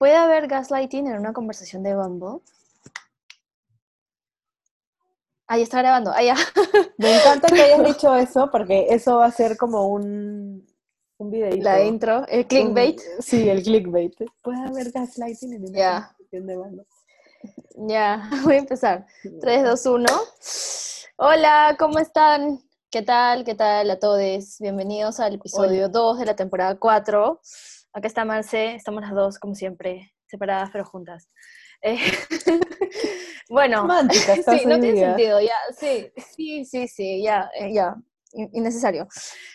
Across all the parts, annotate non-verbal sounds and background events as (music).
¿Puede haber gaslighting en una conversación de Bumble? Ahí está grabando, ya. (laughs) Me encanta que hayas dicho eso porque eso va a ser como un, un videíto. La intro, el clickbait. Un- sí, el clickbait. Puede haber gaslighting en una conversación de banda. Ya, (laughs) voy a empezar. 3, 2, 1. Hola, ¿cómo están? ¿Qué tal? ¿Qué tal a todos? Bienvenidos al episodio 2 de la temporada 4. Acá está Marce, estamos las dos, como siempre, separadas pero juntas. Eh, (laughs) bueno, Romántica (laughs) estás sí, no tiene sentido, ya, sí, sí, sí, sí, ya, eh, ya, in- innecesario.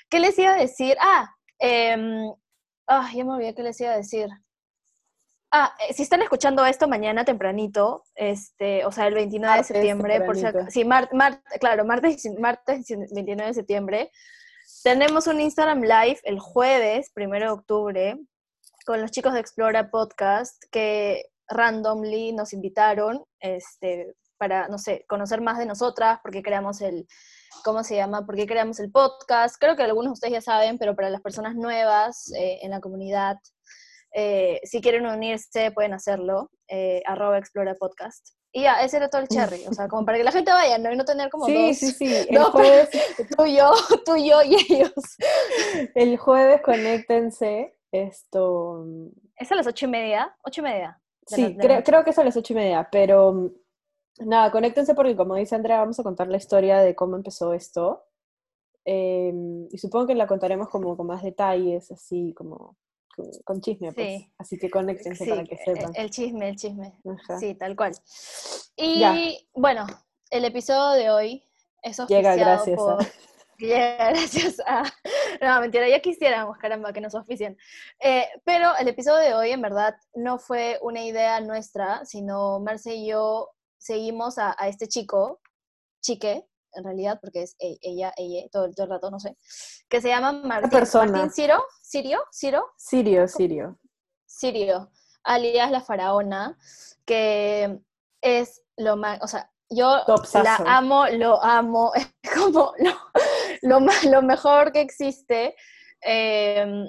¿Qué les iba a decir? Ah, em, ah, ya me olvidé qué les iba a decir. Ah, eh, si están escuchando esto mañana tempranito, este, o sea, el 29 Martes de septiembre, por si tempranito. sí, mar- mar- claro, martes, martes 29 de septiembre, tenemos un Instagram Live el jueves, 1 de octubre, con los chicos de Explora Podcast, que randomly nos invitaron, este, para, no sé, conocer más de nosotras, porque creamos el, ¿cómo se llama? ¿Por qué creamos el podcast? Creo que algunos de ustedes ya saben, pero para las personas nuevas eh, en la comunidad, eh, si quieren unirse, pueden hacerlo, eh, arroba Explora Podcast. Y ya, ese era todo el cherry, o sea, como para que la gente vaya, ¿no? Y no tener como Sí, dos, sí, sí. (laughs) El No, jueves, tú y yo, (laughs) tú y yo y ellos. el jueves conéctense. Esto. ¿Es a las ocho y media? ¿Ocho y media? Sí, la creo, creo que es a las ocho y media, pero mm, nada, conéctense porque como dice Andrea, vamos a contar la historia de cómo empezó esto. Em, y supongo que la contaremos como con más detalles, así como con, chisme, pues. Sí. Así que conéctense Sí, para que eh, sepan. el chisme, el chisme. Ajá. Sí, tal cual. Y Ya. bueno, el episodio de hoy es Llega gracias a- por... (laughs) Llega gracias a... No, mentira, ya quisiéramos, caramba, que nos oficien. Eh, pero el episodio de hoy, en verdad, no fue una idea nuestra, sino Marce y yo seguimos a, a este chico, chique, en realidad, porque es e- ella, ella, todo, el- todo el rato, no sé, que se llama Martín, persona. Martín Ciro, Sirio, Ciro, Sirio, Sirio. Sirio, alias la faraona, que es lo más, o sea, yo la amo, lo amo, (laughs) es como lo, lo, ma- lo mejor que existe. eh,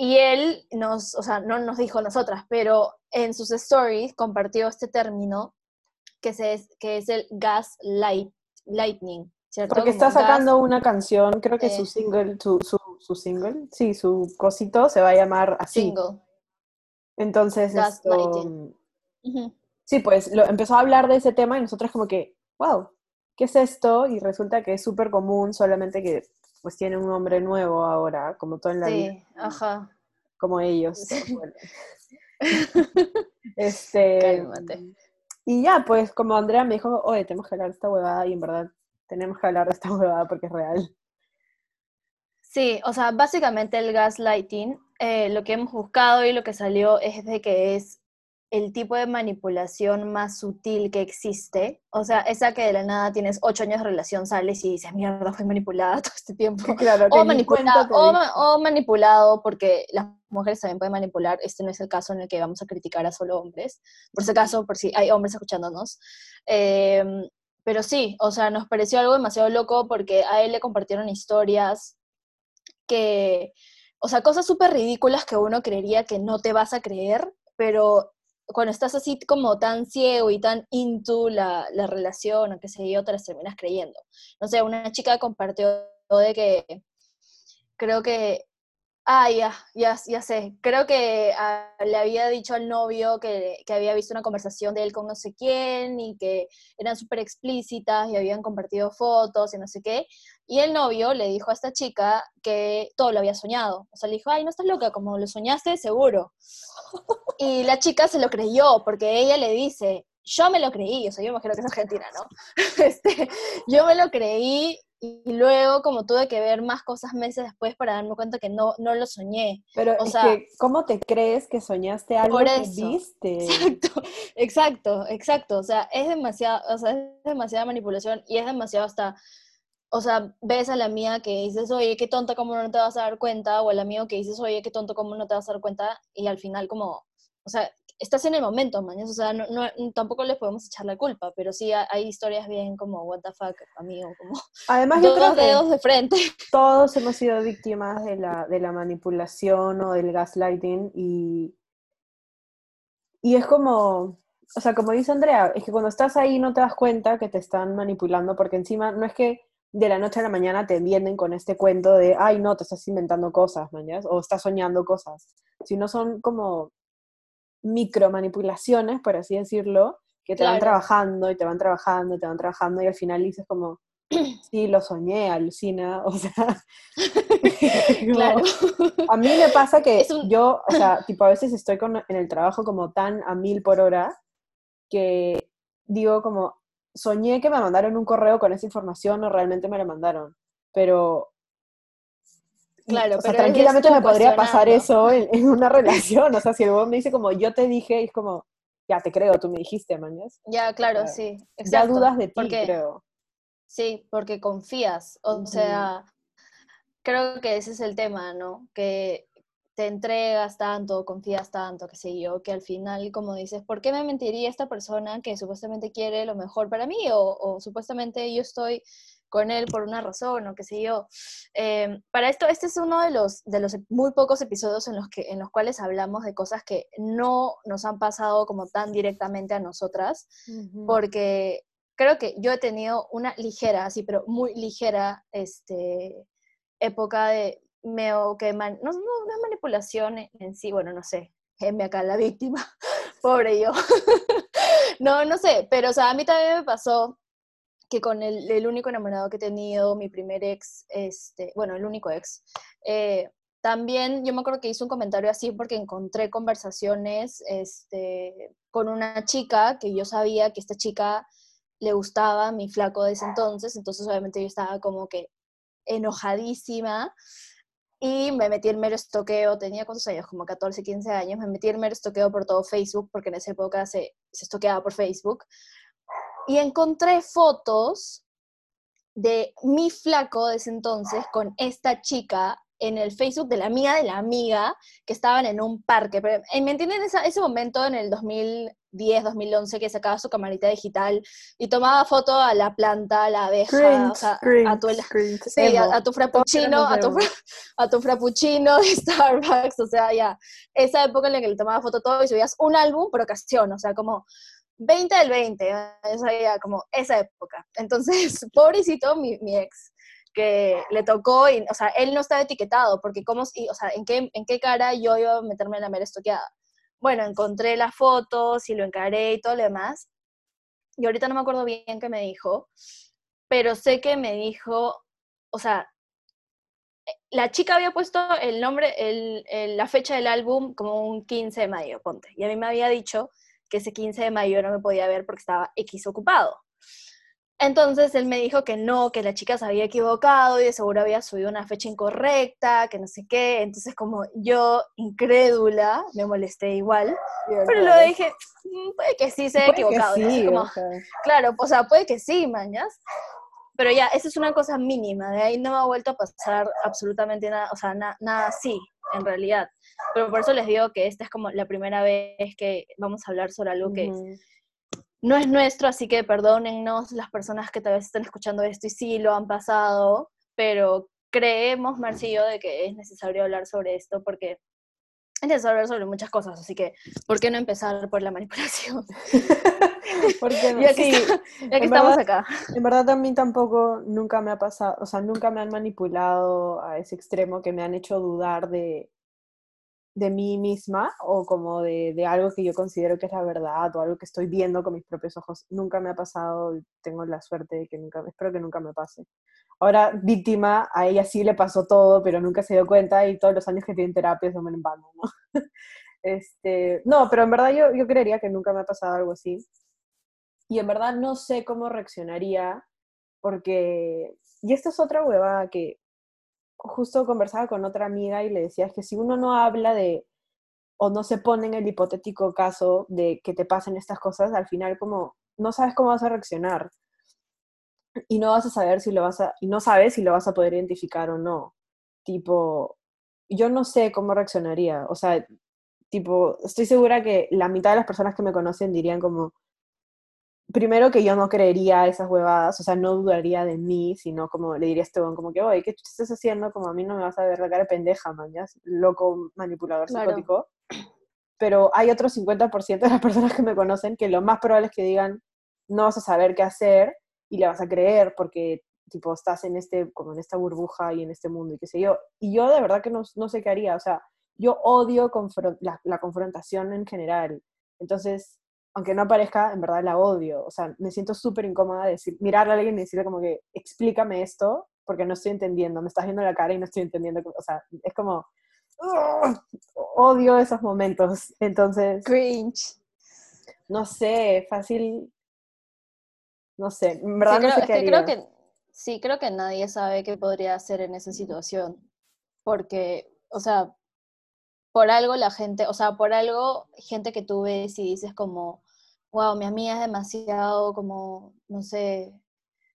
y él nos, o sea, no nos dijo nosotras, pero en sus stories compartió este término que, se, que es el gas light, lightning, ¿cierto? Porque está sacando una canción, creo que eh. su single, su, su, su single, sí, su cosito se va a llamar así. single. Entonces, esto. Ujú. sí, pues lo, empezó a hablar de ese tema y nosotros como que, wow, ¿qué es esto? Y resulta que es súper común, solamente que pues tiene un nombre nuevo ahora, como todo en la vida, Sí, ajá. como ellos. bueno. (laughs) este, (laughs) Cálmate. Y ya, pues como Andrea me dijo, oye, tenemos que hablar de esta huevada y en verdad tenemos que hablar de esta (laughs) huevada porque es real. Sí, o sea, básicamente el gaslighting, eh, lo que hemos buscado y lo que salió es de que es el tipo de manipulación más sutil que existe. O sea, esa que de la nada tienes ocho años de relación, sales y dices, mierda, fui manipulada (laughs) todo este tiempo. (laughs) Claro, O ni manipulado, o manipulado, porque las mujeres también pueden manipular. Este no es el caso en el que vamos a criticar a solo hombres. Por si acaso, por si hay hombres escuchándonos. Em, pero sí, o sea, nos pareció algo demasiado loco porque a él le compartieron historias que, o sea, cosas súper ridículas que uno creería que no te vas a creer, pero cuando estás así como tan ciego y tan into la, la relación o qué sé yo, te las terminas creyendo. No sé, una chica compartió de que creo que, ah, ya, ya, ya sé, creo que ah, le había dicho al novio que, que había visto una conversación de él con no sé quién y que eran súper explícitas y habían compartido fotos y no sé qué. Y el novio le dijo a esta chica que todo lo había soñado. O sea, le dijo, ay, no estás loca, como lo soñaste, seguro. (laughs) Y la chica se lo creyó, porque ella le dice, yo me lo creí, o sea, yo imagino que es argentina, ¿no? (laughs) Este, yo me lo creí y luego como tuve que ver más cosas meses después para darme cuenta que no, no lo soñé. Pero O es sea, que, ¿cómo te crees que soñaste algo que viste? Exacto, (laughs) exacto, exacto. O sea, es demasiado, o sea, es demasiada manipulación y es demasiado hasta, o sea, ves a la mía que dices, oye, qué tonta, cómo no te vas a dar cuenta, o al amigo que dices, oye, qué tonto, cómo no te vas a dar cuenta, y al final como, o sea, estás en el momento, mañana, o sea, no, no- tampoco les podemos echar la culpa, pero sí hay, historias bien como, what the fuck, amigo, como Además, (laughs) yo creo que de frente. todos hemos sido víctimas de la, de la manipulación o del gaslighting y, Y es como, o sea, como dice Andrea, es que cuando estás ahí no te das cuenta que te están manipulando, porque encima no es que de la noche a la mañana te vienen con este cuento de, ay, no, te estás inventando cosas, mañas, o estás soñando cosas, sino son como micro manipulaciones, por así decirlo, que te van trabajando y te van trabajando y te van trabajando y al final dices como, (clears throat) sí, lo soñé, alucina, (laughs) o sea, (laughs) claro. a mí me pasa que yo, o sea, (clears throat) tipo a veces estoy con, en el trabajo como tan a mil por hora que digo como, soñé que me mandaron un correo con esa información o realmente me la mandaron, pero... Claro, o sea, tranquilamente me podría pasar eso en, una (laughs) relación, o sea, si el me dice como, yo te dije, es como, ya te creo, tú me dijiste, mañas. Ya, claro, sí. Ya dudas de ti, creo. Sí, porque confías, o sea, creo que ese es el tema, ¿no? Que te entregas tanto, confías tanto, qué sé yo, que al final, como dices, ¿por qué me mentiría esta persona que supuestamente quiere lo mejor para mí? O, supuestamente yo estoy con él por una razón, o qué sé yo. Em, para esto, este es uno de los, de los muy pocos episodios en los, que, en los cuales hablamos de cosas que no nos han pasado como tan directamente a nosotras, porque creo que yo he tenido una ligera, así, pero muy ligera, este, época de, me, que no, no, es manipulación en sí, bueno, no sé, me acá la víctima, (laughs) pobre yo. (laughs) no, no sé, pero o sea, a mí también me pasó que con el, el, único enamorado que he tenido, mi primer ex, este, bueno, el único ex, eh, también yo me acuerdo que hice un comentario así porque encontré conversaciones este, con una chica que yo sabía que esta chica le gustaba mi flaco de ese entonces, entonces obviamente yo estaba como que enojadísima y me metí en mero estoqueo, tenía cuántos años, como 14, 15 años, me metí en mero estoqueo por todo Facebook, porque en esa época se, se estoqueaba por Facebook, y encontré fotos de mi flaco de ese entonces con esta chica en el Facebook de la amiga de la amiga que estaban en un parque. Pero, eh, ¿Me entienden ese, ese momento en el 2010, 2011 que sacaba su camarita digital y tomaba foto a la planta, a la abeja, a, tu, sí, a, tu frappuccino, a tu, a tu frappuccino de (laughs) Starbucks, o sea, ya, esa época en la que le tomaba foto todo y subías un álbum por ocasión, o sea, como 20 del 20, esa ya como esa época. Entonces, (laughs) pobrecito mi, mi ex que le tocó, y, o sea, él no estaba etiquetado, porque cómo, y, o sea, ¿en qué, ¿en qué cara yo iba a meterme en la mera estoqueada? Bueno, encontré las fotos y lo encaré y todo lo demás, y ahorita no me acuerdo bien qué me dijo, pero sé que me dijo, o sea, la chica había puesto el nombre, el, la fecha del álbum como un 15 de mayo, ponte, y a mí me había dicho que ese 15 de mayo no me podía ver porque estaba X ocupado. Entonces él me dijo que no, que la chica se había equivocado y de seguro había subido una fecha incorrecta, que no sé qué. Entonces como yo, incrédula, me molesté igual. pero lo dije, mm, puede que sí se haya equivocado. Claro, o sea, puede que sí, mañas. Pero ya, esa es una cosa mínima, de ahí no me ha vuelto a pasar absolutamente nada, o sea, nada así, en realidad. Pero por eso les digo que esta es como la primera vez que vamos a hablar sobre algo que no es nuestro, así que perdónennos las personas que tal vez están escuchando esto y sí lo han pasado, pero creemos, Marcillo, de que es necesario hablar sobre esto porque es necesario hablar sobre muchas cosas, así que ¿por qué no empezar por la manipulación? (laughs) (laughs) porque ya que, ya que estamos acá. En verdad a mí tampoco nunca me ha pasado, o sea, nunca me han manipulado a ese extremo que me han hecho dudar de, de mí misma o como de, de, algo que yo considero que es la verdad o algo que estoy viendo con mis propios ojos. Nunca me ha pasado, tengo la suerte de que nunca, espero que nunca me pase. Ahora, víctima, a ella sí le pasó todo, pero nunca se dio cuenta y todos los años que tiene terapia son en vano, ¿no? (laughs) este, no, pero en verdad yo, yo creería que nunca me ha pasado algo así. Y en verdad no sé cómo reaccionaría porque, y esta es otra hueva que justo conversaba con otra amiga y le decía que si uno no habla de o no se pone en el hipotético caso de que te pasen estas cosas, al final como no sabes cómo vas a reaccionar y no vas a saber si lo vas a y no sabes si lo vas a poder identificar o no. Tipo, yo no sé cómo reaccionaría, o sea, tipo, estoy segura que la mitad de las personas que me conocen dirían como primero que yo no creería esas huevadas, o sea, no dudaría de mí, sino como le diría a este como que, oye, ¿qué estás haciendo? Como a mí no me vas a ver la cara pendeja, man, Loco, manipulador, psicótico. pero hay otro 50% de las personas que me conocen que lo más probable es que digan, no vas a saber qué hacer y le vas a creer porque tipo estás en este como en esta burbuja y en este mundo y qué sé yo. Y yo de verdad que no, no sé qué haría, o sea, yo odio la, la, confrontación en general. Entonces, aunque no aparezca, en verdad la odio. O sea, me siento súper incómoda de decir, mirarle a alguien y decirle como que, explícame esto, porque no estoy entendiendo, me estás viendo la cara y no estoy entendiendo. O sea, es como, odio esos momentos. Entonces... Cringe. No sé, fácil... No sé, en verdad no sé qué creo que Sí, creo que nadie sabe qué podría hacer en esa situación, porque, o sea, por algo la gente, o sea, por algo gente que tú ves y dices como, wow, mi amiga es demasiado como, no sé,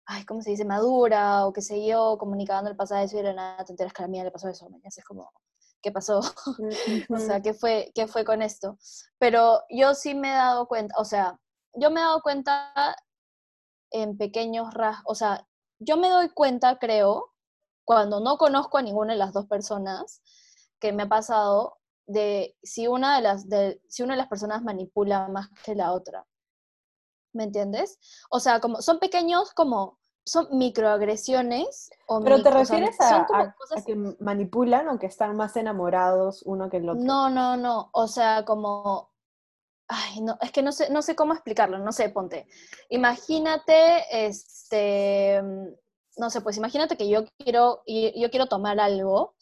ay, ¿cómo se dice? Madura o qué sé yo, comunicando el pasado de eso y de nada, te enteras que a la mía le pasó eso, me es como, ¿qué pasó? (laughs) o sea, ¿qué fue, ¿qué fue con esto? Pero yo sí me he dado cuenta, o sea, yo me he dado cuenta en pequeños rasgos, o sea, yo me doy cuenta, creo, cuando no conozco a ninguna de las dos personas, que me ha pasado de si una de las, de, si una de las personas manipula más que la otra. ¿Me entiendes? O sea, como son pequeños como son microagresiones. O Pero te refieres a, que manipulan o que están más enamorados uno que el otro. No, no, no. O sea, como Ay, no, es que no sé, no sé cómo explicarlo, no sé, ponte. Imagínate, este, no sé, pues imagínate que yo quiero, yo quiero tomar algo,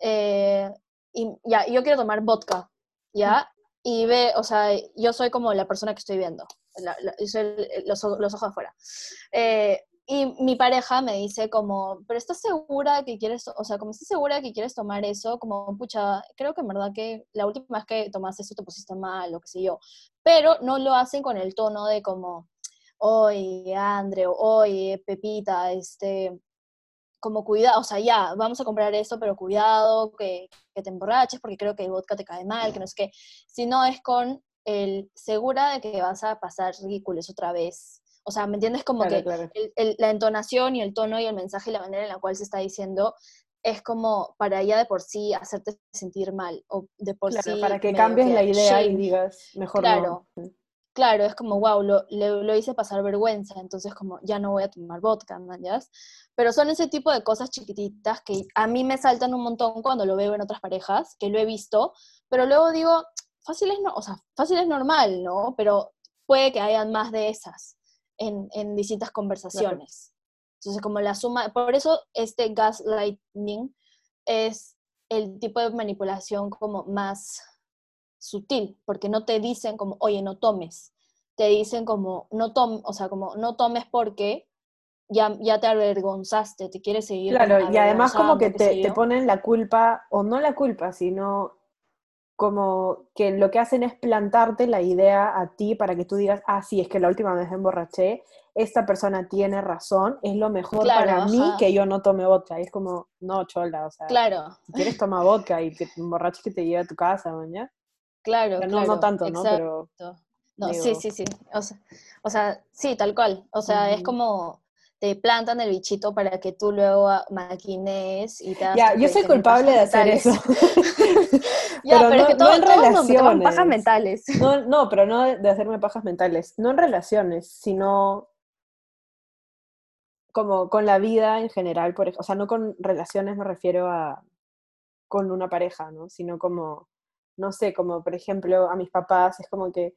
eh, y ya, yo quiero tomar vodka, ¿ya? Y ve, o sea, yo soy como la persona que estoy viendo, soy los, los, ojos afuera. Eh, y mi pareja me dice como, pero ¿estás segura que quieres, o sea, como estás segura que quieres tomar eso? Como, pucha, creo que en verdad que la última vez que tomaste eso te pusiste mal, o qué sé yo. Pero no lo hacen con el tono de como, oye, Andre, oye, Pepita, este, como cuidado, o sea, ya, vamos a comprar esto, pero cuidado, que, que te emborraches, porque creo que el vodka te cae mal, que no es que, si no es con el segura de que vas a pasar ridículos otra vez. O sea, ¿me entiendes? Como que la entonación y el tono y el mensaje y la manera en la cual se está diciendo es como para ya de por sí hacerte sentir mal o de por sí para que cambies la idea y digas mejor claro claro es como wow lo, lo, hice pasar vergüenza entonces como ya no voy a tomar vodka ¿ya? pero son ese tipo de cosas chiquititas que a mí me saltan un montón cuando lo veo en otras parejas que lo he visto pero luego digo fácil es no o sea fácil es normal no pero puede que hayan más de esas en, distintas conversaciones. Entonces, como la suma, por eso este gaslighting es el tipo de manipulación como más sutil, porque no te dicen como, oye, no tomes, te dicen como, no tomes, o sea, como, no tomes porque ya, ya te avergonzaste, te quieres seguir. Claro, y además como que te, te, ponen la culpa, o no la culpa, sino como que lo que hacen es plantarte la idea a ti para que tú digas, ah, sí, es que la última vez me emborraché, esta persona tiene razón, es lo mejor para mí que yo no tome vodka. Y es como, no, chola, o sea, claro. si quieres tomar vodka y te emborraches que te lleve a tu casa, mañana. Claro, no, no tanto, ¿no? Pero, no, sí, sí, sí. O sea, sí, tal cual. O sea, es como te plantan el bichito para que tú luego maquines y te Ya, yo soy culpable de hacer eso. (laughs) ya, pero, es que todo, en relaciones. pajas mentales. No, no, pero no de hacerme pajas mentales. No en relaciones, sino como con la vida en general, por, o sea, no con relaciones me refiero a con una pareja, ¿no? Sino como, no sé, como por ejemplo a mis papás, es como que,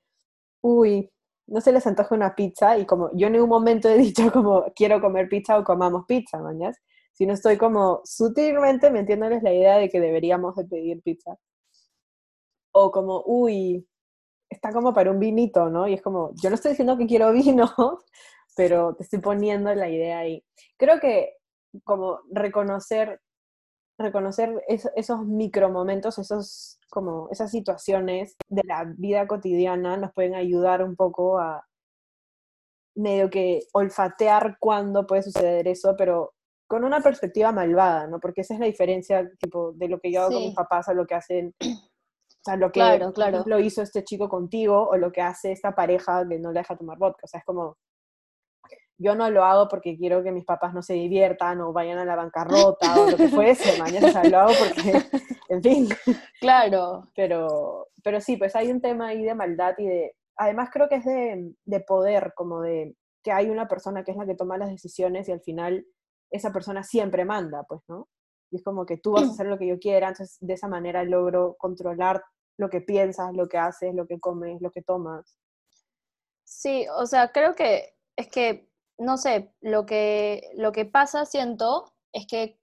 uy, no se les antoja una pizza y como yo en ningún momento he dicho como quiero comer pizza o comamos pizza, mañas, sino estoy como sutilmente metiéndoles la idea de que deberíamos de pedir pizza. O como, uy, está como para un vinito, ¿no? Y es como, yo no estoy diciendo que quiero (laughs) vino, pero te estoy poniendo la idea ahí. Creo que como reconocer, reconocer esos micromomentos, esos como esas situaciones de la vida cotidiana nos pueden ayudar un poco a medio que olfatear cuándo puede suceder eso, pero con una perspectiva malvada, ¿no? Porque esa es la diferencia tipo, de lo que yo hago con mis papás a lo que hacen, (clears throat) o sea, lo que claro, claro. por ejemplo, hizo este chico contigo o lo que hace esta pareja que no le deja tomar vodka. O sea, es como, yo no lo hago porque quiero que mis papás no se diviertan o vayan a la bancarrota o lo que fuese, (laughs) mañana, o sea, lo hago porque, en fin. Claro. Pero, pero sí, pues hay un tema ahí de maldad y de, además creo que es de, de poder, como de que hay una persona que es la que toma las decisiones y al final esa persona siempre manda, pues, ¿no? Y es como que tú vas a hacer lo que yo quiera, entonces de esa manera logro controlar lo que piensas, lo que haces, lo que comes, lo que tomas. Sí, o sea, creo que es que, no sé, lo que, lo que pasa, siento, es que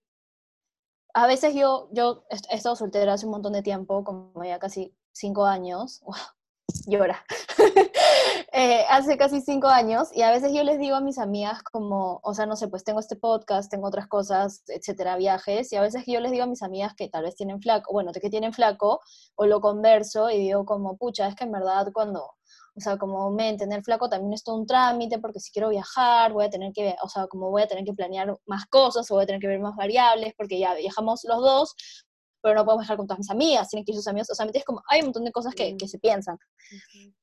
a veces yo, yo he estado soltera hace un montón de tiempo, como ya casi cinco años, (laughs) llora. (laughs) Eh, hace casi cinco años y a veces yo les digo a mis amigas como, o sea, no sé, pues tengo este podcast, tengo otras cosas, etcétera, viajes, y a veces yo les digo a mis amigas que tal vez tienen flaco, bueno, que tienen flaco, o lo converso y digo como, pucha, es que en verdad cuando, o sea, como me tener flaco también es todo un trámite porque si quiero viajar voy a tener que, o sea, como voy a tener que planear más cosas o voy a tener que ver más variables porque ya viajamos los dos, pero no podemos viajar con todas mis amigas, tienen que ir sus amigos, o sea, es como, hay un montón de cosas que, que se piensan.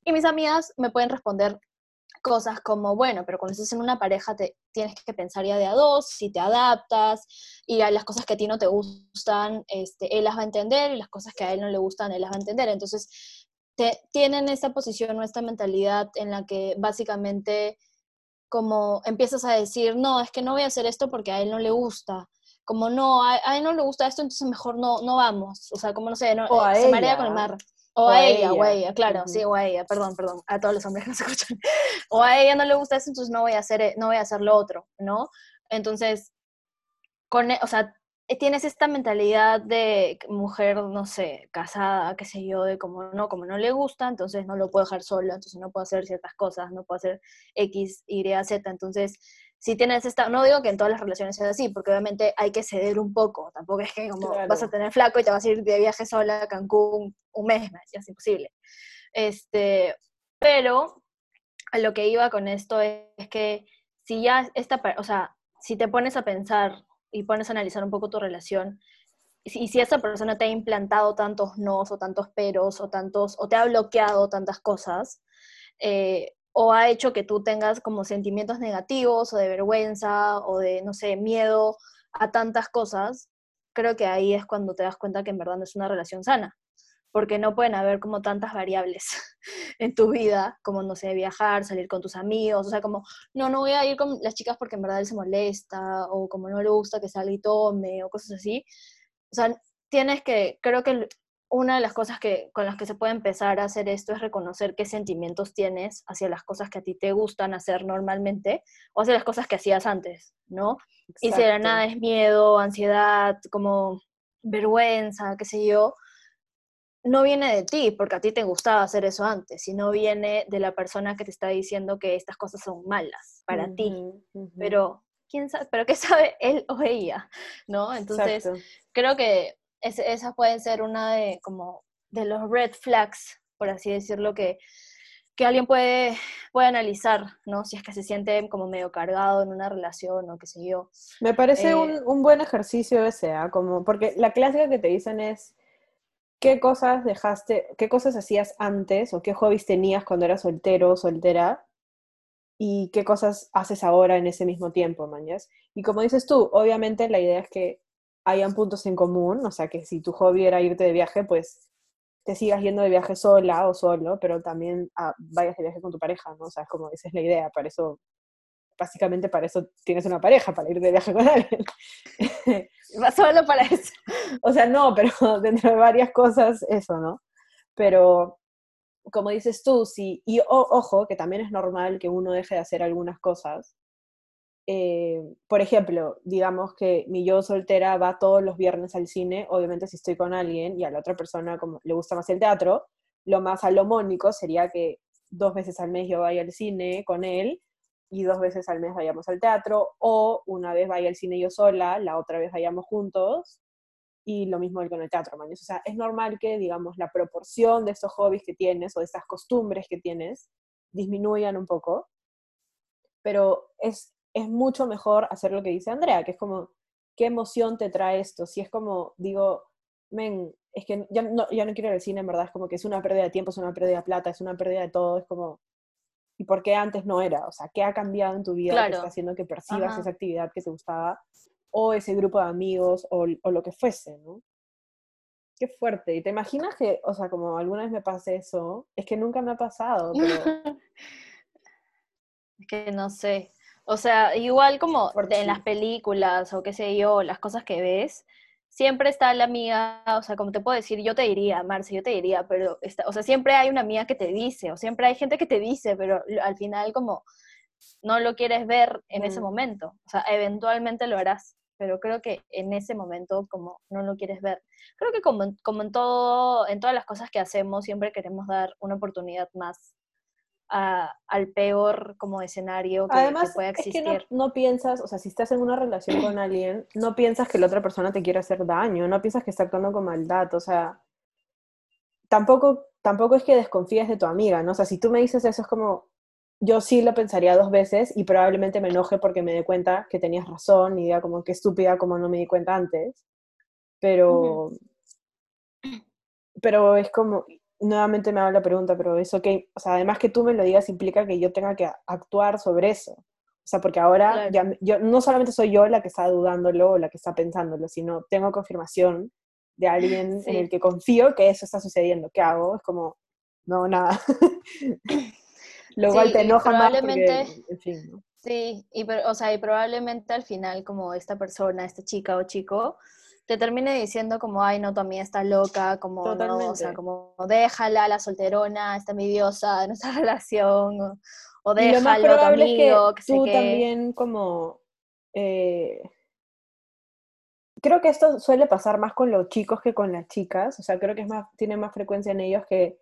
Y mis amigas me pueden responder cosas como, bueno, pero cuando estás en una pareja te tienes que pensar ya de a dos, si te adaptas, y a las cosas que a ti no te gustan, este, él las va a entender, y las cosas que a él no le gustan, él las va a entender. Entonces, te, tienen esta posición o esta mentalidad en la que básicamente como empiezas a decir, no, es que no voy a hacer esto porque a él no le gusta, como no, a, él no le gusta esto, entonces mejor no, no vamos. O sea, como no sé, no, se marea con el mar. O, a, ella, o a ella, claro, sí, o a ella, perdón, perdón, a todos los hombres que nos escuchan. (laughs) O a ella no le gusta eso, entonces no voy a hacer, no voy a hacer lo otro, ¿no? Entonces, con, e, o sea, tienes esta mentalidad de mujer, no sé, casada, qué sé yo, de como no, como no le gusta, entonces no lo puedo dejar sola, entonces no puedo hacer ciertas cosas, no puedo hacer X, Y, Z, entonces si tienes esta, no digo que en todas las relaciones sea así, porque obviamente hay que ceder un poco, tampoco es que como vas a tener flaco y te vas a ir de viaje sola a Cancún un mes, ya es imposible. Este, pero a lo que iba con esto es, que si ya esta, o sea, si te pones a pensar y pones a analizar un poco tu relación, y si esa persona te ha implantado tantos nos o tantos peros o tantos, o te ha bloqueado tantas cosas, eh, o ha hecho que tú tengas como sentimientos negativos o de vergüenza o de, no sé, miedo a tantas cosas, creo que ahí es cuando te das cuenta que en verdad no es una relación sana, porque no pueden haber como tantas variables (laughs) en tu vida, como, no sé, viajar, salir con tus amigos, o sea, como, no, no voy a ir con las chicas porque en verdad él se molesta, o como no le gusta que salga y tome, o cosas así. O sea, tienes que, creo que una de las cosas que, con las que se puede empezar a hacer esto es reconocer qué sentimientos tienes hacia las cosas que a ti te gustan hacer normalmente o hacia las cosas que hacías antes, ¿no? Y si de nada es miedo, ansiedad, como vergüenza, qué sé yo, no viene de ti, porque a ti te gustaba hacer eso antes, sino viene de la persona que te está diciendo que estas cosas son malas para ti. Pero, ¿quién sabe? ¿Pero qué sabe él o ella? ¿No? Entonces, creo que esa puede ser una de, como, de los red flags, por así decirlo, que, que alguien puede, puede analizar, ¿no? Si es que se siente como medio cargado en una relación o qué sé yo. Me parece eh, un, un, buen ejercicio ese, ¿ah? como, porque la clásica que te dicen es, ¿qué cosas dejaste, qué cosas hacías antes o qué hobbies tenías cuando eras soltero o soltera? y qué cosas haces ahora en ese mismo tiempo, mañas. Y como dices tú, obviamente la idea es que hayan puntos en común, o sea, que si tu hobby era irte de viaje, pues te sigas yendo de viaje sola o solo, pero también ah, vayas de viaje con tu pareja, ¿no? O sea, es como, esa es la idea, para eso, básicamente para eso tienes una pareja, para ir de viaje con alguien. (laughs) Solo para eso. o sea, no, pero (laughs) dentro de varias cosas, eso, ¿no? Pero, como dices tú, sí, y ojo, que también es normal que uno deje de hacer algunas cosas, eh, por ejemplo, digamos que mi yo soltera va todos los viernes al cine, obviamente si estoy con alguien y a la otra persona como le gusta más el teatro, lo más salomónico sería que dos veces al mes yo vaya al cine con él y dos veces al mes vayamos al teatro, o una vez vaya al cine yo sola, la otra vez vayamos juntos, y lo mismo con el teatro, O sea, es normal que, digamos, la proporción de estos hobbies que tienes o de estas costumbres que tienes disminuyan un poco, pero es es mucho mejor hacer lo que dice Andrea, que es como, ¿qué emoción te trae esto? Si es como, digo, men, es que ya no, ya no quiero ir al cine, en verdad, es como que es una pérdida de tiempo, es una pérdida de plata, es una pérdida de todo, es como, y por qué antes no era, o sea, qué ha cambiado en tu vida que está haciendo que percibas esa actividad que te gustaba o ese grupo de amigos o, o, lo que fuese, ¿no? Qué fuerte. ¿Y te imaginas que, o sea, como alguna vez me pase eso? Es que nunca me ha pasado, pero... (laughs) es que no sé. O sea, igual como en las películas o qué sé yo, las cosas que ves, siempre está la amiga, o sea, como te puedo decir, yo te diría, Marce, yo te diría, pero, está, o sea, siempre hay una amiga que te dice, o siempre hay gente que te dice, pero al final como no lo quieres ver en ese momento, o sea, eventualmente lo harás, pero creo que en ese momento como no lo quieres ver. Creo que como, como en todo, en todas las cosas que hacemos, siempre queremos dar una oportunidad más al peor como escenario que, Además, pueda existir. Es que no, piensas, o sea, si estás en una relación con alguien, no piensas que la otra persona te quiere hacer daño, no piensas que está actuando con maldad, o sea, tampoco, tampoco es que desconfíes de tu amiga, ¿no? O sea, si tú me dices eso es como, yo sí lo pensaría dos veces y probablemente me enoje porque me dé cuenta que tenías razón y diga como que estúpida como no me di cuenta antes, pero... Pero es como, nuevamente me hago la pregunta, pero eso que, o sea, además que tú me lo digas implica que yo tenga que actuar sobre eso. O sea, porque ahora ya, yo, no solamente soy yo la que está dudándolo o la que está pensándolo, sino tengo confirmación de alguien (laughs) en el que confío que eso está sucediendo. ¿Qué hago? Es como, no, nada. (laughs) Luego te enoja más porque, en fin, Sí, y, o sea, y probablemente al final como esta persona, esta chica o chico, te termine diciendo como, ay, no, tu amiga está loca, como, no, o sea, como, déjala, la solterona, está envidiosa de nuestra (laughs) relación, o, déjalo, tu amigo, que, tú también como... Eh, creo que esto suele pasar más con los chicos que con las chicas, o sea, creo que es más, tiene más frecuencia en ellos que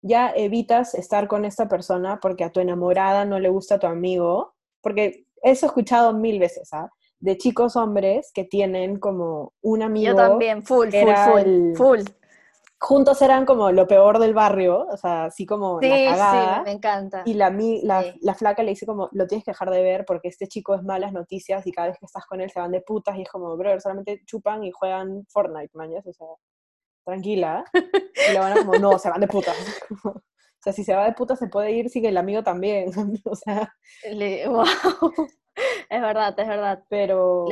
ya evitas estar con esta persona porque a tu enamorada no le gusta tu amigo, porque eso he escuchado mil veces, ¿ah? De chicos hombres que tienen como un amigo. Yo también, full, full, full, full. Juntos eran como lo peor del barrio, o sea, así como la cagada. Sí, me encanta. Y la, la, la, flaca le dice como, lo tienes que dejar de ver porque este chico es malas noticias y cada vez que estás con él se van de putas y es como, bro, solamente chupan y juegan Fortnite, mañas, o sea, tranquila. Y la van a como, no, se van de putas. (laughs) o sea, si se va de putas se puede ir, sigue el amigo también. (laughs) o sea. (laughs) wow. (laughs) Es verdad, es verdad. Pero,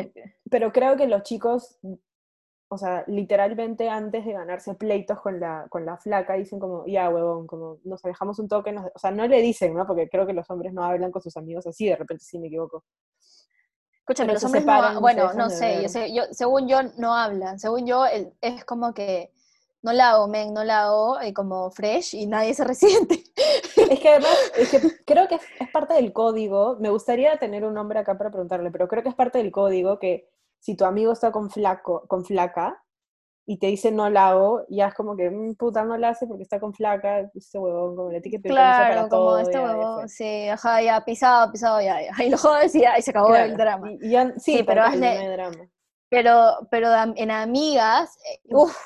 pero creo que los chicos, o sea, literalmente antes de ganarse pleitos con la, con la flaca, dicen como, ya, huevón, como nos alejamos un toque, o sea, no le dicen, ¿no? Porque creo que los hombres no hablan con sus amigos así, de repente sí me equivoco. Escúchame, los hombres no, bueno, no sé, yo, según yo no hablan, según yo es como que no la hago, men, no la hago eh, como fresh y nadie se (laughs) resiente. Es que además, creo que es, parte del código, me gustaría tener un nombre acá para preguntarle, pero creo que es parte del código que si tu amigo está con, flaco, con flaca y te dice no la hago, ya es como que, mm, puta, no la hace porque está con flaca, este huevón, como tiene que Claro, para como este huevón, sí, ajá, ya pisado, pisado, ya, ya. (laughs) Y lo jodes y ya, se acabó el drama. sí, pero hazle... drama. Pero, pero en amigas, eh, uff,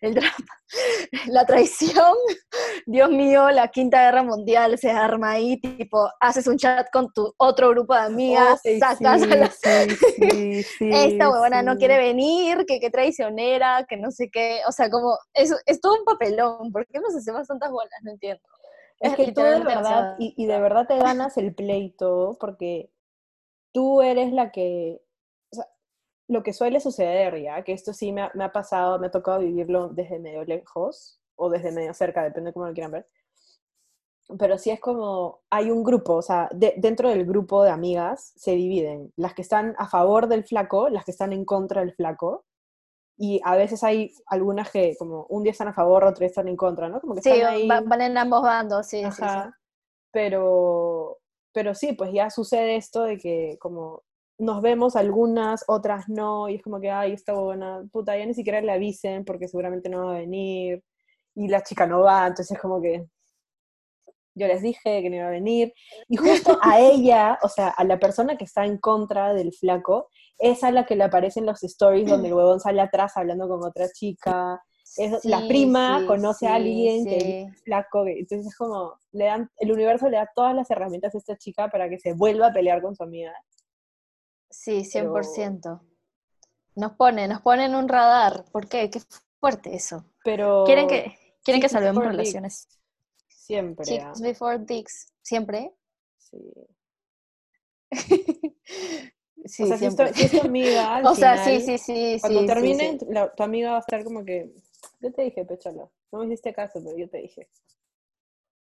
el drama, (laughs) la traición, (laughs) Dios mío, la quinta guerra mundial se arma ahí, tipo, haces un chat con tu otro grupo de amigas, sacas a la... (laughs) Esta huevona no quiere venir, que qué traicionera, que no sé qué, o sea, como, es, es todo un papelón, ¿por qué nos hacemos tantas bolas? No entiendo. Es, que tú de verdad, y, y de verdad te ganas el pleito, porque tú eres la que lo que suele suceder, ya, que esto sí me ha, pasado, me ha tocado vivirlo desde medio lejos o desde medio cerca, depende de cómo lo quieran ver. Pero sí es como, hay un grupo, o sea, dentro del grupo de amigas se dividen las que están a favor del flaco, las que están en contra del flaco, y a veces hay algunas que como un día están a favor, otro día están en contra, ¿no? Como que sí, van en ambos bandos, sí, sí, sí. Pero, pero sí, pues ya sucede esto de que como nos vemos algunas, otras no, y es como que, ay, esta buena, puta, ya ni siquiera le avisen porque seguramente no va a venir, y la chica no va, entonces es como que yo les dije que no iba a venir, y justo a (laughs) ella, o sea, a la persona que está en contra del flaco, es a la que le aparecen los stories donde el huevón sale atrás hablando con otra chica, es, la prima conoce a alguien que es flaco, entonces es como, le dan, el universo le da todas las herramientas a esta chica para que se vuelva a pelear con su amiga. Sí, 100%. Nos pone, nos pone en un radar. ¿Por qué? Qué fuerte eso. Pero... Quieren que, quieren que salvemos relaciones. Siempre. Chicks ah, before dicks. ¿Siempre? sí. (laughs) sí, o sea, si es, tu, si es tu amiga, (laughs) al o sea, sí, sí, sí. Cuando sí, sí. la- tu amiga va a estar como que, yo te dije, pecholo. No me hiciste caso, pero yo te dije.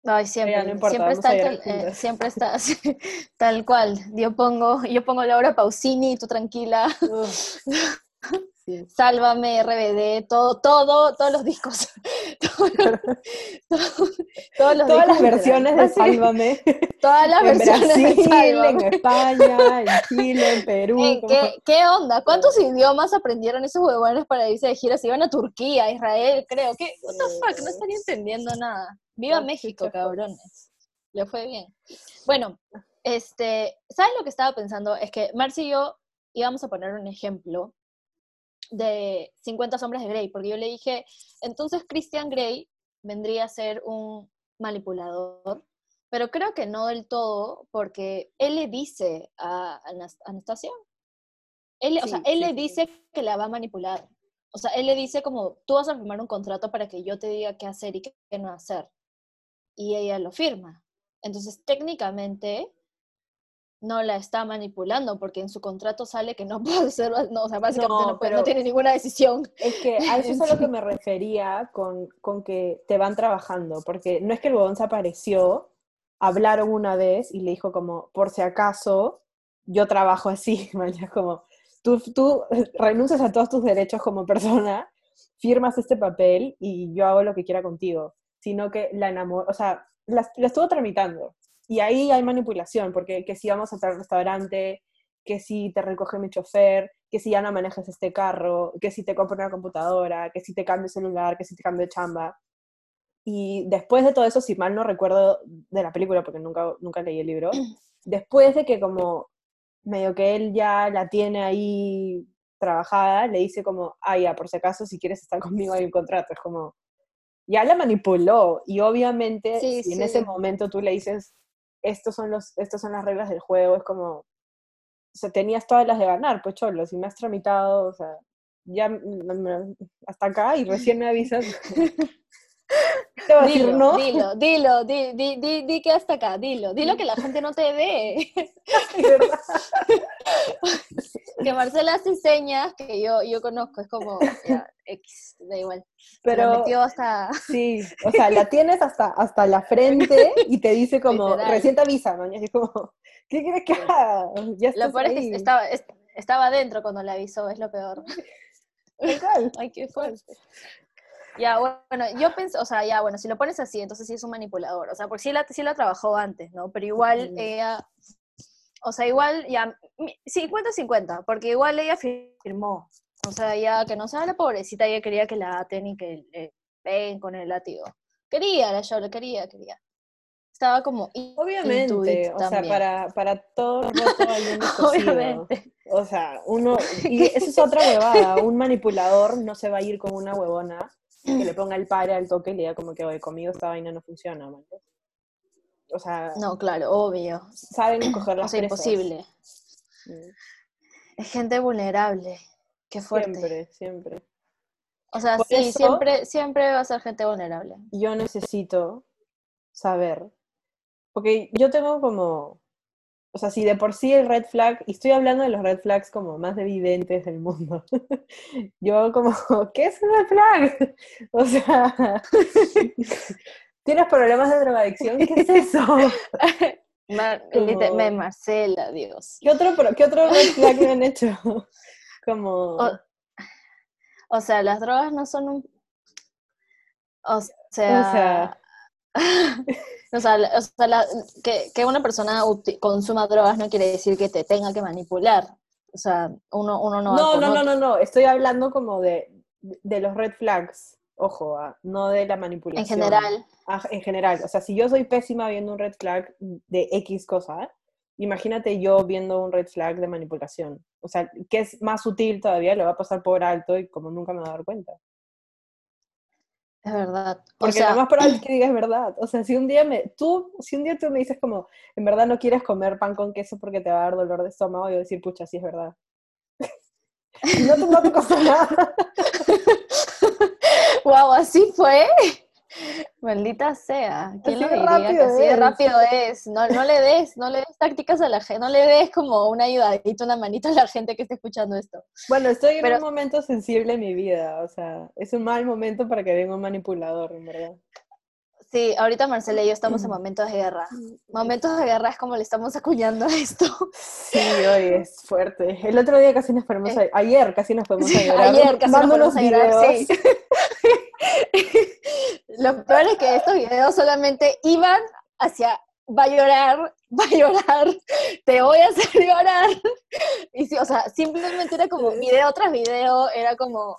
Ay, siempre, no importa, siempre está, tal- eh, siempre está (laughs) tal cual. Yo pongo, yo pongo Laura Pausini, tú tranquila. Sí. (laughs) Sálvame, RBD, todo, todo, todos los discos. (laughs) Todo- todo- todos los Todas las discos, versiones de. Básicamente, Sálvame. Todas las en versiones Brasil, de en Sálvame. España, en Chile, en Perú. Como- ¿qué, ¿Qué onda? ¿Cuántos idiomas aprendieron esos huevones para irse de gira? Se iban a Turquía, a Israel, creo. ¿Qué? What the fuck? No estaría entendiendo nada. Viva México, cabrones. Le fue bien. Bueno, este, ¿sabes lo que estaba pensando? Es que Marcy y yo íbamos a poner un ejemplo de 50 sombras de Grey, porque yo le dije, entonces Christian Grey vendría a ser un manipulador, pero creo que no del todo, porque él le dice a Anas- Anastasia, él, o sea, él sí, le sí. dice que la va a manipular. O sea, él le dice como, tú vas a firmar un contrato para que yo te diga qué hacer y qué no hacer. Y ella lo firma. Entonces, técnicamente, no la está manipulando, porque en su contrato sale que no (laughs) puede ser, no, o sea, básicamente No, no, puede- no pero- tiene ninguna decisión. Es que a eso es a lo que (laughs) me refería con, con que te van trabajando, porque no es que el huevón se apareció, hablaron una vez y le dijo como, por si acaso, yo trabajo así, (laughs) mañana como, tú, tú renuncias a todos tus derechos como persona, firmas este papel y yo hago lo que quiera contigo, sino que la enamoró, o sea, la, la estuvo tramitando. Y ahí hay manipulación, porque que si vamos a tal restaurante, que si te recoge mi chofer, que si ya no manejas este carro, que si te compro una computadora, que si te cambio celular, que si te cambio de chamba. Y después de todo eso, si mal no recuerdo de la película, porque nunca, nunca leí el libro, (clears throat) después de que como medio que él ya la tiene ahí trabajada, le dice como, ah, ya, por si acaso, si quieres estar conmigo hay un contrato. Es como, ya la manipuló. Y obviamente, Sí, si en sí. ese momento tú le dices, estos son, los, estas son las reglas del juego, es como, o sea, tenías todas las de ganar, pues cholo, si me has tramitado, o sea, ya mm, mm, hasta acá y recién me avisas. (laughs) Te va a decir Dilo, no. dilo, dilo, di, di, di, di que hasta acá, dilo, dilo que la gente no te ve. (laughs) que Marcela hace señas que yo, yo conozco, es como, ya, X, da igual. Pero metió hasta... sí, o sea, la tienes hasta, hasta la frente y te dice como, Literal. recién te avisa, man, y así como, ¿qué quieres que haga? Ya Lo estás peor es que estaba, es- estaba adentro cuando la avisó, es lo peor. Ay, qué fuerte. Ya, bueno, yo pensé, o sea, ya, bueno, si lo pones así, entonces sí es un manipulador, o sea, porque sí la, sí la trabajó antes, ¿no? Pero igual ella, o sea, igual ya, mi- 50-50, porque igual ella firmó, o sea, ya que no sea la pobrecita, ella quería que la aten y que le peguen con el látigo. Quería, la yo lo quería, quería. Estaba como Obviamente, o sea, para, para todo roto hay un. Obviamente. O sea, uno, y (laughs) eso es otra huevada, un manipulador no se va a ir con una huevona que le ponga el padre al toque y le diga como que, oye, conmigo esta vaina no funciona. O sea, No, claro, obvio. saben escoger O las sea, presas. imposible. Mm, Es gente vulnerable. Qué fuerte. Siempre, siempre. O sea, Por sí, eso- siempre, siempre va a ser gente vulnerable. Yo necesito saber, porque yo tengo como, o sea, si de por sí el red flag, y estoy hablando de los red flags como más evidentes del mundo, (laughs) yo como, (laughs) ¿qué es un red flag? (laughs) O sea, ¿tienes problemas de drogadicción? ¿Qué es eso? Mar- Como- lite- me- Marcela, Dios. ¿Qué otro, qué otro red flag me han hecho? Como, O, o sea, las drogas no son un... O o sea... o sea, o sea, la- que, que una persona consuma drogas no quiere decir que te tenga que manipular. O sea, uno, uno no... no, no, no, no, no, estoy hablando como de, de los red flags, ojo, ah, no de la manipulación. En general. Ah, en general, o sea, si yo soy pésima viendo un red flag de X cosa, imagínate yo viendo un red flag de manipulación. O sea, que es más sutil todavía, lo va a pasar por alto y como nunca me va a dar cuenta. Es verdad. O Porque sea, lo más probable es (clears throat) que digas verdad. O sea, si un día me, tú, si un día tú me dices como, en verdad no quieres comer pan con queso porque te va a dar dolor de estómago, yo decir, pucha, sí es verdad. (laughs) no te, no te costó nada. (laughs) wow, así fue. Maldita sea. ¿Quién Así lo de diría que rápido así de es. rápido es? No, no le des, no le des tácticas a la gente, no le des como una ayudadita, una manito a la gente que esté escuchando esto. Bueno, estoy en Pero- un momento sensible en mi vida, o sea, es un mal momento para que venga un manipulador, en verdad. Sí, ahorita Marcela y yo estamos en momentos de guerra. Momentos de guerra es como le estamos acuñando a esto. Sí, hoy es fuerte. El otro día casi nos ponemos a... Ayer casi nos ponemos a Sí, llorar. ayer casi nos ponemos a llorar, videos. sí. Lo peor es que estos videos solamente iban hacia va a llorar, va a llorar, te voy a hacer llorar. Y sí, o sea, simplemente era como video tras video, era como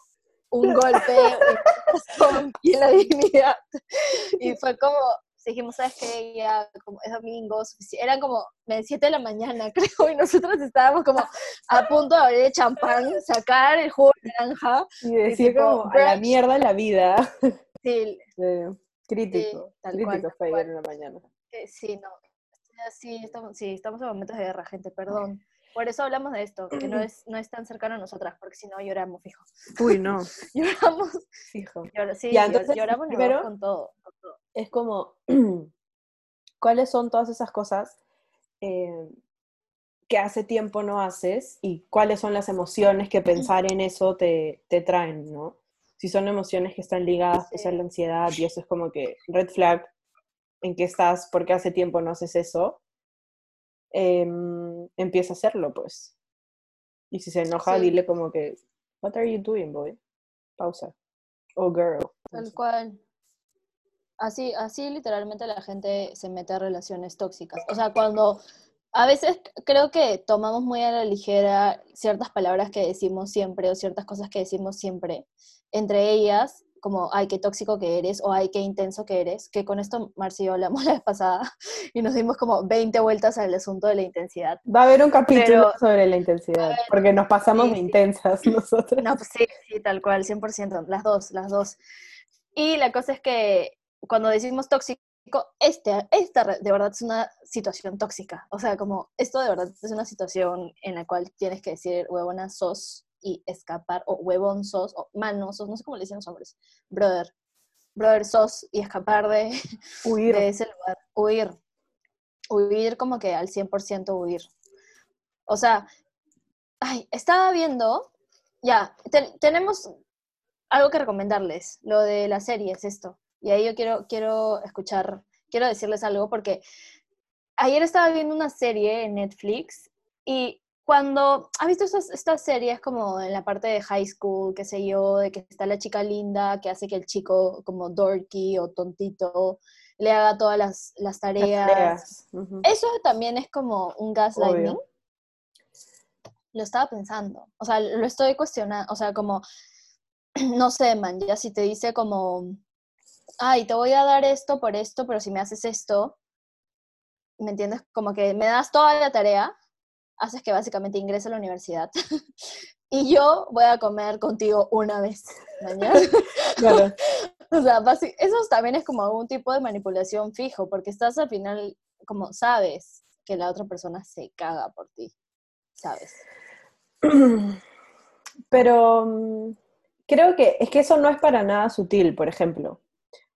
un golpe y la dignidad. Y fue como, dijimos, ¿sabes qué? Ya, como es domingo, eran como de 7 de la mañana, (laughs) creo, y nosotros estábamos como a punto de abrir el champán, sacar el jugo de naranja. Y decir tipo, como, a la mierda la vida. Sí, Eh, crítico, Sí, tal crítico cual, fue ayer en la mañana. Eh, Sí, no. Sí estamos, sí, estamos en momentos de guerra, gente, perdón. Por eso hablamos de esto, que no (clears throat) es, no es tan cercano a nosotras, porque si no lloramos, fijo. Uy, no, (laughs) Lloramos, hijo. llora- sí, llor- entonces, lloramos primero- con todo. Es como, (clears throat) ¿cuáles son todas esas cosas eh, que hace tiempo no haces y cuáles son las emociones que pensar en eso te, te traen, ¿no? Si son emociones que están ligadas pues, a la ansiedad y eso es como que red flag, ¿en qué estás? Porque hace tiempo no haces eso. Em, empieza a hacerlo, pues. Y si se enoja, Sí. dile como que, what are you doing, boy? Pausa. O girl. Tal cual. Así, así literalmente la gente se mete a relaciones tóxicas. O sea, cuando a veces creo que tomamos muy a la ligera ciertas palabras que decimos siempre o ciertas cosas que decimos siempre, entre ellas como, ay, qué tóxico que eres o ay, qué intenso que eres, que con esto Marci y yo hablamos la vez pasada (laughs) y nos dimos como 20 vueltas al asunto de la intensidad. Va a haber un capítulo Pero- sobre la intensidad, porque nos pasamos sí, de sí. intensas (laughs) nosotros. No, pues sí, sí, tal cual, 100%, las dos, las dos. Y la cosa es que cuando decimos tóxico, este, esta de verdad es una situación tóxica. O sea, como esto de verdad es una situación en la cual tienes que decir huevona sos y escapar, o huevón sos, o mano sos, no sé cómo le dicen los hombres, brother, brother sos y escapar de, Huir. de ese lugar, huir. Huir como que al 100% huir. O sea, ay, estaba viendo, ya, te- tenemos algo que recomendarles, lo de la serie es esto. Y ahí yo quiero, quiero escuchar, quiero decirles algo porque ayer estaba viendo una serie en Netflix y cuando, ¿has visto estas, estas series como en la parte de high school, qué sé yo, de que está la chica linda que hace que el chico como dorky o tontito le haga todas las, las Las tareas? Eso también es como un gaslighting. Lo estaba pensando. O sea, lo estoy cuestionando. O sea, como, (clears throat) no sé, man, ya si te dice como, ay, te voy a dar esto por esto, pero si me haces esto, ¿me entiendes? Como que me das toda la tarea, haces que básicamente ingrese a la universidad. (laughs) y yo voy a comer contigo una vez mañana. (laughs) Claro. (laughs) O sea, eso también es como un tipo de manipulación fijo, porque estás al final, como sabes que la otra persona se caga por ti, ¿sabes? (clears throat) Pero mm, creo que es que eso no es para nada sutil, por ejemplo.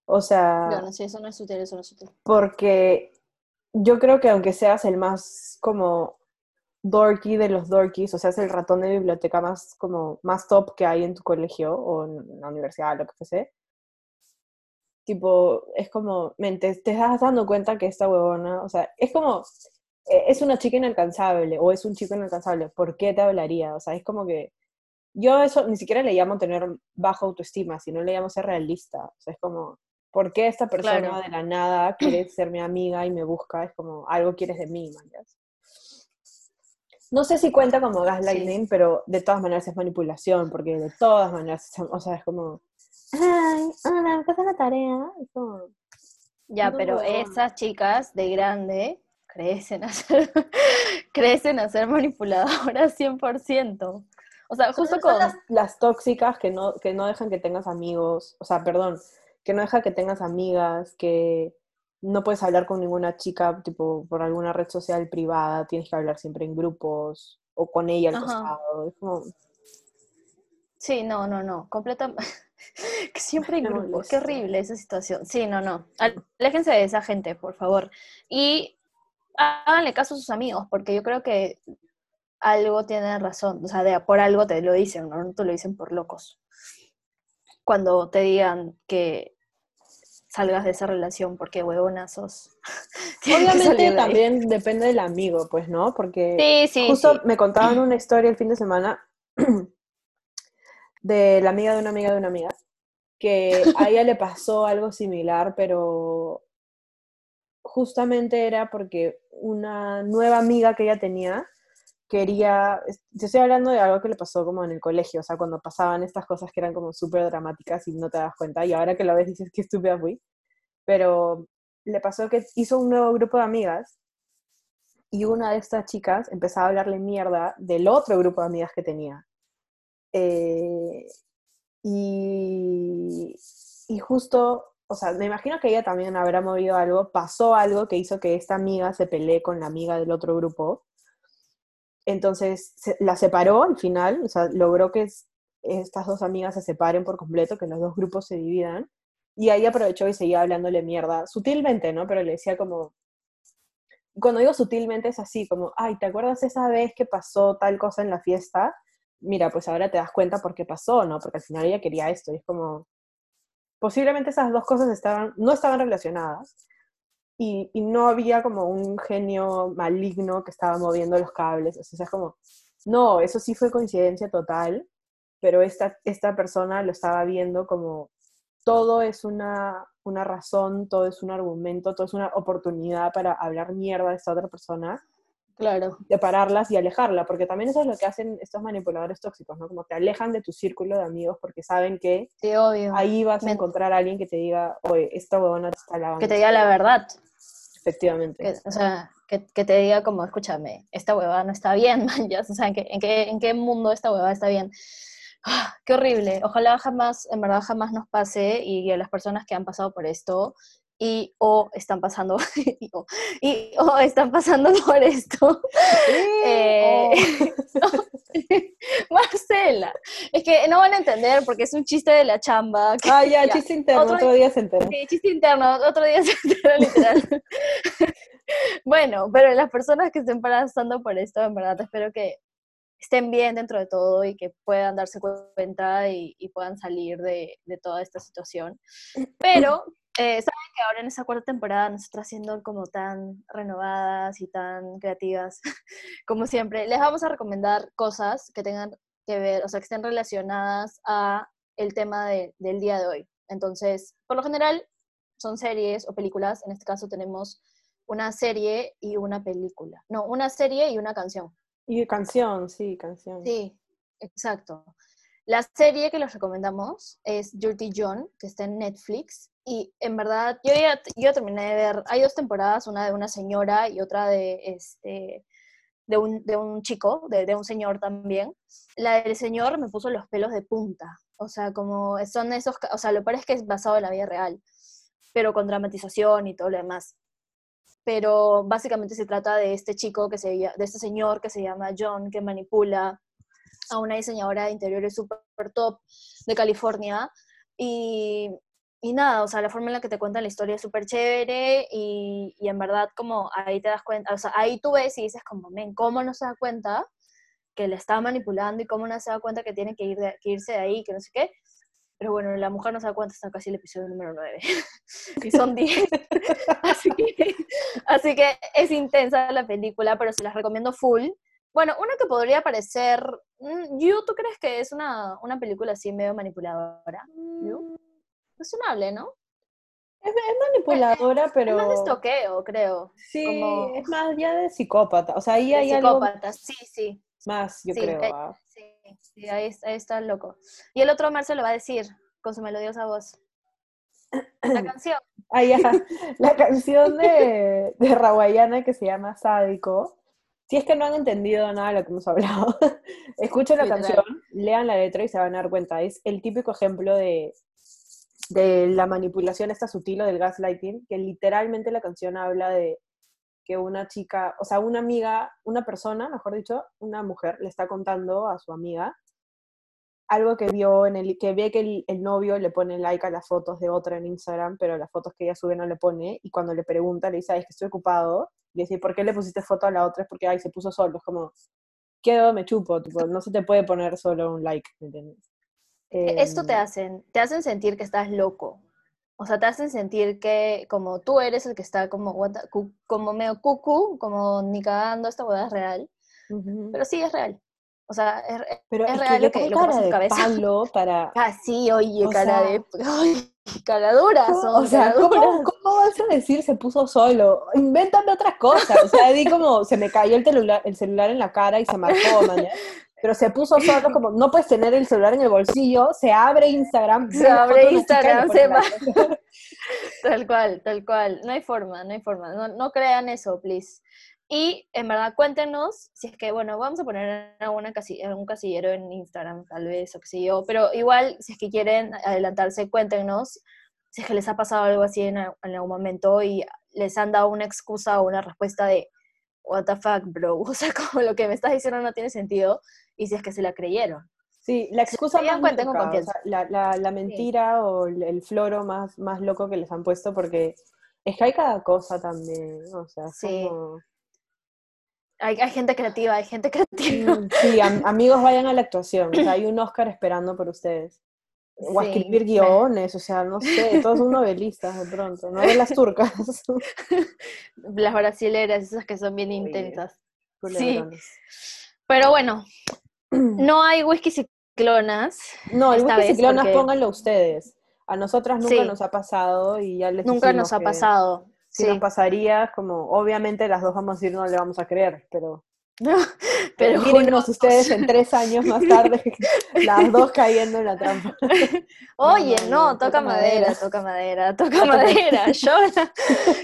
O sea, Bueno, sí, eso no es sutil, eso no es sutil. porque yo creo que aunque seas el más como dorky de los dorkies, o sea, es el ratón de biblioteca más como más top que hay en tu colegio o en la universidad, lo que fuese, tipo, es como, men, te, te estás dando cuenta que esta huevona, o sea, es como, eh, es una chica inalcanzable o es un chico inalcanzable, ¿por qué te hablaría? O sea, es como que yo eso ni siquiera le llamo tener baja autoestima, sino le llamo ser realista, o sea, es como, ¿por qué esta persona Claro. de la nada quiere ser mi amiga y me busca? Es como, algo quieres de mí, man. No sé si cuenta como gaslighting, pero de todas maneras es manipulación, porque de todas maneras, o sea, es como, ay, hola, ¿qué la tarea? Es como, Ya, No, pero no. esas chicas de grande crecen a ser, (laughs) crecen a ser manipuladoras 100%. O sea, justo Son con... las, las tóxicas que no, que no dejan que tengas amigos, o sea, perdón, que no dejan que tengas amigas, que no puedes hablar con ninguna chica, tipo, por alguna red social privada, tienes que hablar siempre en grupos, o con ella al Ajá. costado, es como, Sí, no, no, no, completamente. (laughs) siempre hay Me grupos, qué horrible esa situación. Sí, no, no. Aléjense de esa gente, por favor. Y háganle caso a sus amigos, porque yo creo que algo tiene razón. O sea, de, por algo te lo dicen, ¿no? No te lo dicen por locos. Cuando te digan que salgas de esa relación porque huevona sos. (laughs) Obviamente de también depende del amigo, pues, ¿no? Porque Sí, sí, justo sí. me contaban (clears throat) una historia el fin de semana (clears throat) de la amiga de una amiga de una amiga, que a ella le pasó (laughs) algo similar, pero justamente era porque una nueva amiga que ella tenía quería, te estoy hablando de algo que le pasó como en el colegio, o sea, cuando pasaban estas cosas que eran como súper dramáticas y no te das cuenta, y ahora que lo ves dices qué estúpida fui, pero le pasó que hizo un nuevo grupo de amigas y una de estas chicas empezaba a hablarle mierda del otro grupo de amigas que tenía. Eh, y, y justo, o sea, me imagino que ella también habrá movido algo, pasó algo que hizo que esta amiga se pelee con la amiga del otro grupo. Entonces se- la separó al final, o sea, logró que es- estas dos amigas se separen por completo, que los dos grupos se dividan. Y ahí aprovechó y seguía hablándole mierda, sutilmente, ¿no? Pero le decía como, cuando digo sutilmente es así, como, ay, ¿te acuerdas esa vez que pasó tal cosa en la fiesta? Mira, pues ahora te das cuenta por qué pasó, ¿no? Porque al final ella quería esto, y es como, posiblemente esas dos cosas estaban, no estaban relacionadas, y, no había como un genio maligno que estaba moviendo los cables, o sea, es como, no, eso sí fue coincidencia total, pero esta, esta persona lo estaba viendo como todo es una, una razón, todo es un argumento, todo es una oportunidad para hablar mierda de esta otra persona, Claro. separarlas y alejarla, porque también eso es lo que hacen estos manipuladores tóxicos, ¿no? Como te alejan de tu círculo de amigos porque saben que Sí, obvio. ahí vas a encontrar a alguien que te diga, oye, esta huevona te está lavando. que te diga la verdad. Efectivamente. que, o sea, que, que te diga como, escúchame, esta huevada no está bien, (laughs) man, ya, o sea, ¿en qué, en qué, en qué mundo esta huevada está bien? Ah, qué horrible, ojalá jamás, en verdad jamás nos pase y a las personas que han pasado por esto y o están pasando, (laughs) y, o, y, o están pasando (laughs) por esto, (laughs) eh, Marcela, es que no van a entender porque es un chiste de la chamba, Ah, ya, ya. chiste interno, Otro- otro día se entera. Ok, chiste interno, otro día se entera literal. bueno, pero las personas que estén pasando por esto, en verdad, espero que estén bien dentro de todo y que puedan darse cuenta y, y puedan salir de, de toda esta situación. (clears throat) Pero, eh, saben que ahora en esta cuarta temporada nosotras siendo como tan renovadas y tan creativas, (laughs) como siempre, les vamos a recomendar cosas que tengan que ver, o sea, que estén relacionadas a el tema de- del día de hoy. Entonces, por lo general, son series o películas. En este caso tenemos una serie y una película. No, una serie y una canción. Y canción, sí, canción. Sí, exacto. La serie que les recomendamos es Dirty John, que está en Netflix. Y en verdad, yo ya yo terminé de ver, hay dos temporadas, una de una señora y otra de este de un, de un chico, de, de un señor también. La del señor me puso los pelos de punta. O sea, como son esos, o sea, lo peor es que es basado en la vida real, pero con dramatización y todo lo demás. Pero básicamente se trata de este chico que se de este señor que se llama John, que manipula a una diseñadora de interiores super top de California. Y, y nada, o sea, la forma en la que te cuentan la historia es súper chévere y, y en verdad como ahí te das cuenta, o sea, ahí tú ves y dices como, men, ¿cómo no se da cuenta que le está manipulando y cómo no se da cuenta que tiene que, ir de- que irse de ahí, que no sé qué? Pero bueno, la mujer no se da cuenta hasta casi el episodio número 9. y (laughs) son 10. (laughs) así, que, así que es intensa la película, pero se las recomiendo full. Bueno, una que podría parecer... mm, You, ¿tú crees que es una, una película así medio manipuladora? You? Razonable, ¿no? Es, es manipuladora, pero... Es más de estoqueo, creo. Sí, como- es más ya de psicópata. O sea, ahí De hay algo psicópata, sí, sí. más, yo Sí, creo. ah. Sí, sí, ahí, ahí está el loco. Y el otro Marcelo va a decir, con su melodiosa voz. La canción. Ah, (laughs) ya. La canción de, de Rawayana que se llama Sádico. Si es que no han entendido nada de lo que hemos hablado, (laughs) escuchen la Literal. canción, lean la letra y se van a dar cuenta. Es el típico ejemplo de, de la manipulación esta sutil o del gaslighting, que literalmente la canción habla de que una chica, o sea, una amiga, una persona, mejor dicho, una mujer, le está contando a su amiga algo que vio en el que ve que el, el, novio le pone like a las fotos de otra en Instagram, pero las fotos que ella sube no le pone, y cuando le pregunta, le dice, ay, es que estoy ocupado, y dice, ¿por qué le pusiste foto a la otra? Es porque, ay, se puso solo, es como, quedo, me chupo, tipo, no se te puede poner solo un like, ¿me entiendes? E, esto te Em, hacen, te hacen sentir que estás loco. O sea, te hacen sentir que como tú eres el que está como, what the- cu- como medio cucu, como ni cagando, esta hueá es real. ujú. Pero sí es real. O sea, es, es- Pero es es, real que lo que- lo que pasa en cabeza. (laughs) palo para... Ah, sí, oye, O cara sea- de... (laughs) Ay, O sea, ¿cómo, cómo vas a decir se puso solo? Invéntame otras cosas. O sea, di como se me cayó el celular, el celular en la cara y se marcó, man. ¿ya? Pero se puso solo, como no puedes tener el celular en el bolsillo, se abre Instagram, Se abre Instagram, se like. (laughs) Tal cual, tal cual. No hay forma, no hay forma. No, no crean eso, please. Y en verdad, cuéntenos si es que, bueno, vamos a poner alguna casi- un casillero en Instagram, tal vez, o qué sé yo. Pero igual, si es que quieren adelantarse, cuéntenos si es que les ha pasado algo así en, algún momento y les han dado una excusa o una respuesta de, what the fuck, bro. (laughs) O sea, como lo que me estás diciendo no tiene sentido. Y si es que se la creyeron. Sí, la excusa más loca, o confianza. sea, la, la, la mentira o el, floro más, más loco que les han puesto, porque es que hay cada cosa también, o sea, Sí. como... Hay, hay gente creativa, hay gente (laughs) creativa. Mm, Sí, am- amigos, vayan a la actuación. O sea, hay un Oscar esperando por ustedes. O a Sí, escribir guiones, o sea, no sé, todos son novelistas de pronto, novelas turcas. (laughs) Las brasileras, esas que son bien intensas. Culebrones. Pero bueno, (clears throat) no hay whisky ciclonas. No, el whisky ciclonas porque- pónganlo ustedes. A nosotras nunca Sí. nos ha pasado y ya les Nunca nos ha pasado. Si sí. nos pasaría, como obviamente las dos vamos a decir no le vamos a creer, pero (laughs) Pero (laughs) mírenos ustedes en tres años más (laughs) tarde, las dos cayendo en la trampa. Oye, no, no, no, toca, toca madera, madera. toca madera, toca toca- madera. Yo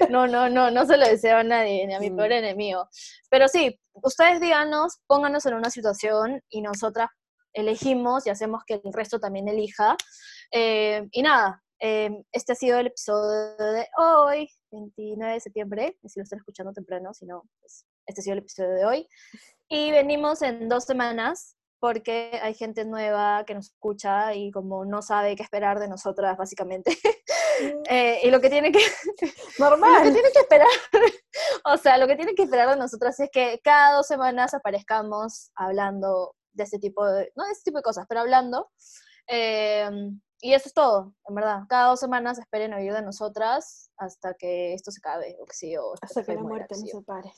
no, no, no, no se lo deseo a nadie, ni a mi Mm. peor enemigo. Pero sí, ustedes díganos, pónganos en una situación y nosotras elegimos y hacemos que el resto también elija. Eh, y nada, eh, este ha sido el episodio de hoy, 29 de septiembre, si lo están escuchando temprano, si no, pues este ha sido el episodio de hoy. Y venimos en dos semanas porque hay gente nueva que nos escucha y como no sabe qué esperar de nosotras, básicamente. (laughs) Eh, y lo que tiene que, (laughs) lo que Normal. tiene que esperar, (laughs) o sea, lo que tiene que esperar de nosotras es que cada dos semanas aparezcamos hablando de este tipo de, no de este tipo de cosas, pero hablando. Eh, y eso es todo, en verdad. Cada dos semanas esperen oír de nosotras hasta que esto se acabe, o que sí, o Hasta que Fer la muera, muerte nos separe.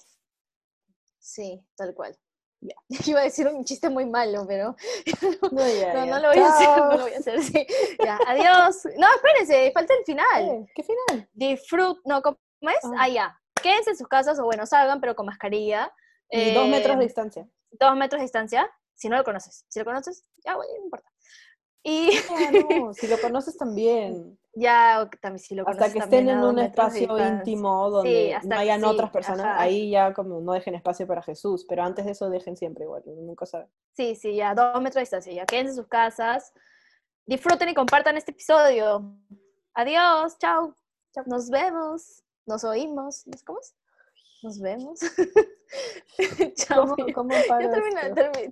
Sí, tal cual. Ya. (laughs) Iba a decir un chiste muy malo, pero (laughs) No, ya, no, ya. no lo voy a hacer, no lo voy a hacer, sí. Ya, adiós. No, espérense, falta el final. Eh, ¿Qué final? Disfrut, no, ¿cómo es? Ah, ya. Quédense en sus casas o bueno, salgan, pero con mascarilla. Y dos metros de Eh, distancia. dos metros de distancia, si no lo conoces. Si lo conoces, ya, güey, no importa. Y Ah, no, si lo conoces también. (laughs) ya, también si lo Hasta que estén en un espacio íntimo donde no hayan sí, otras personas, ajá. ahí ya como no dejen espacio para Jesús, pero antes de eso dejen siempre igual, nunca sabe. Sí, sí, ya, dos metros de distancia, ya. Quédense en sus casas. Disfruten y compartan este episodio. Adiós, chao. Nos vemos. Nos oímos. ¿No sé ¿Cómo es? Nos vemos. (laughs) chao. ¿Cómo, cómo Ya paro termina, esto? termi-